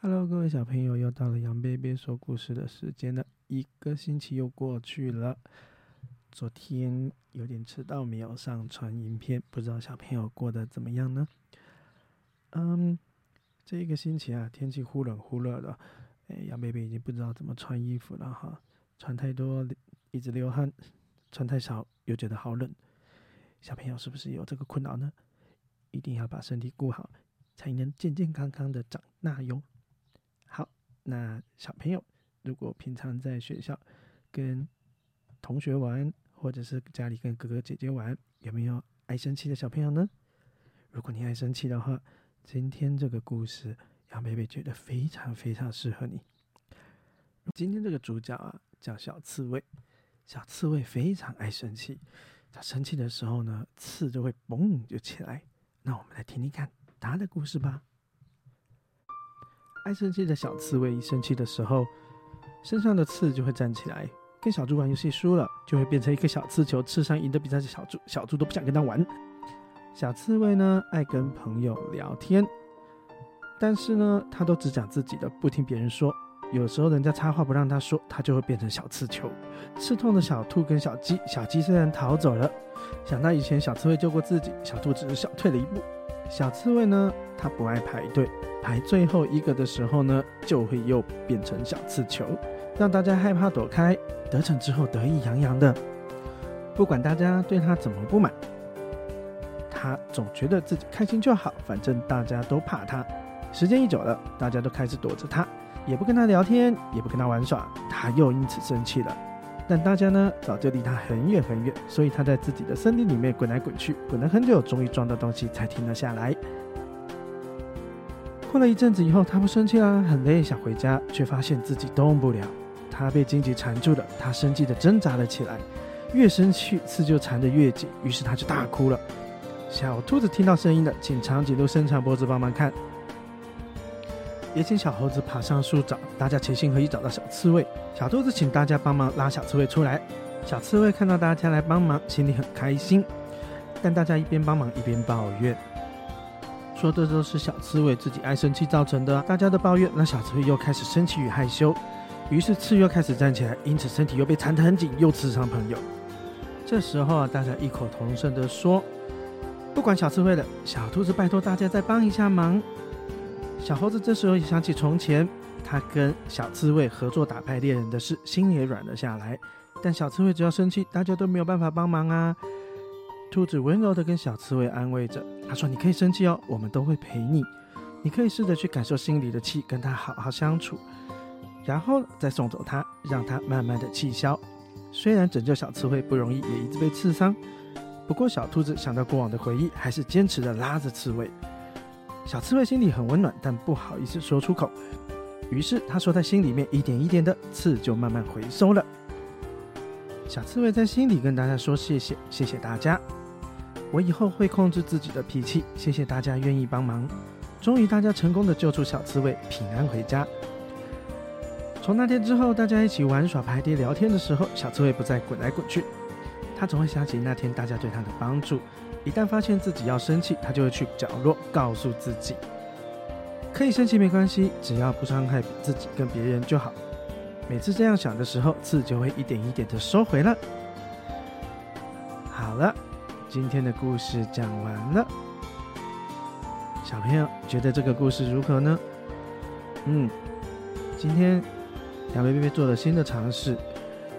Hello，各位小朋友，又到了杨贝贝说故事的时间了。一个星期又过去了，昨天有点迟到，没有上传影片，不知道小朋友过得怎么样呢？嗯，这一个星期啊，天气忽冷忽热的，哎，杨贝贝已经不知道怎么穿衣服了哈，穿太多一直流汗，穿太少又觉得好冷。小朋友是不是有这个困扰呢？一定要把身体顾好，才能健健康康的长大哟。好，那小朋友如果平常在学校跟同学玩，或者是家里跟哥哥姐姐玩，有没有爱生气的小朋友呢？如果你爱生气的话，今天这个故事杨贝贝觉得非常非常适合你。今天这个主角啊叫小刺猬，小刺猬非常爱生气，它生气的时候呢，刺就会嘣就起来。那我们来听听看他的故事吧。爱生气的小刺猬一生气的时候，身上的刺就会站起来。跟小猪玩游戏输了，就会变成一个小刺球，刺上赢的比赛的小猪，小猪都不想跟他玩。小刺猬呢，爱跟朋友聊天，但是呢，他都只讲自己的，不听别人说。有时候人家插话不让他说，他就会变成小刺球，刺痛的小兔跟小鸡。小鸡虽然逃走了，想到以前小刺猬救过自己，小兔只是小退了一步。小刺猬呢，它不爱排队，排最后一个的时候呢，就会又变成小刺球。让大家害怕躲开，得逞之后得意洋洋的，不管大家对他怎么不满，他总觉得自己开心就好，反正大家都怕他。时间一久了，大家都开始躲着他，也不跟他聊天，也不跟他玩耍，他又因此生气了。但大家呢，早就离他很远很远，所以他在自己的森林里面滚来滚去，滚了很久，终于撞到东西才停了下来。过了一阵子以后，他不生气了，很累，想回家，却发现自己动不了。他被荆棘缠住了，他生气的挣扎了起来，越生气刺就缠得越紧，于是他就大哭了。小兔子听到声音了，请长颈鹿伸长脖子帮忙看，也请小猴子爬上树找，大家齐心合力找到小刺猬。小兔子请大家帮忙拉小刺猬出来，小刺猬看到大家来帮忙，心里很开心，但大家一边帮忙一边抱怨，说这都是小刺猬自己爱生气造成的。大家的抱怨让小刺猬又开始生气与害羞。于是刺又开始站起来，因此身体又被缠得很紧，又刺伤朋友。这时候啊，大家异口同声地说：“不管小刺猬了，小兔子拜托大家再帮一下忙。”小猴子这时候也想起从前他跟小刺猬合作打败猎人的事，心也软了下来。但小刺猬只要生气，大家都没有办法帮忙啊。兔子温柔地跟小刺猬安慰着，他说：“你可以生气哦，我们都会陪你。你可以试着去感受心里的气，跟他好好相处。”然后再送走它，让它慢慢的气消。虽然拯救小刺猬不容易，也一直被刺伤。不过小兔子想到过往的回忆，还是坚持的拉着刺猬。小刺猬心里很温暖，但不好意思说出口。于是他说在心里面，一点一点的刺就慢慢回收了。小刺猬在心里跟大家说谢谢，谢谢大家。我以后会控制自己的脾气。谢谢大家愿意帮忙。终于大家成功的救出小刺猬，平安回家。从那天之后，大家一起玩耍、排碟、聊天的时候，小刺猬不再滚来滚去。他总会想起那天大家对他的帮助。一旦发现自己要生气，他就会去角落告诉自己：可以生气没关系，只要不伤害自己跟别人就好。每次这样想的时候，刺就会一点一点的收回了。好了，今天的故事讲完了。小朋友觉得这个故事如何呢？嗯，今天。杨贝贝做了新的尝试，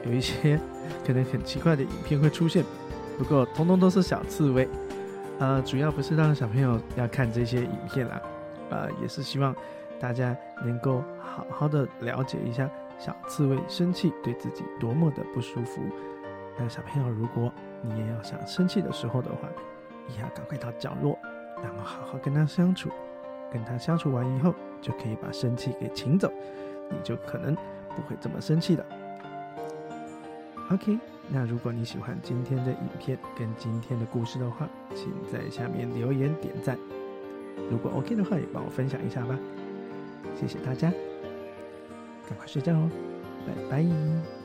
有一些可能很奇怪的影片会出现，不过通通都是小刺猬。呃，主要不是让小朋友要看这些影片啦，呃，也是希望大家能够好好的了解一下小刺猬生气对自己多么的不舒服。那小朋友，如果你也要想生气的时候的话，也要赶快到角落，然后好好跟他相处，跟他相处完以后，就可以把生气给请走，你就可能。不会这么生气的。OK，那如果你喜欢今天的影片跟今天的故事的话，请在下面留言点赞。如果 OK 的话，也帮我分享一下吧。谢谢大家，赶快睡觉哦，拜拜。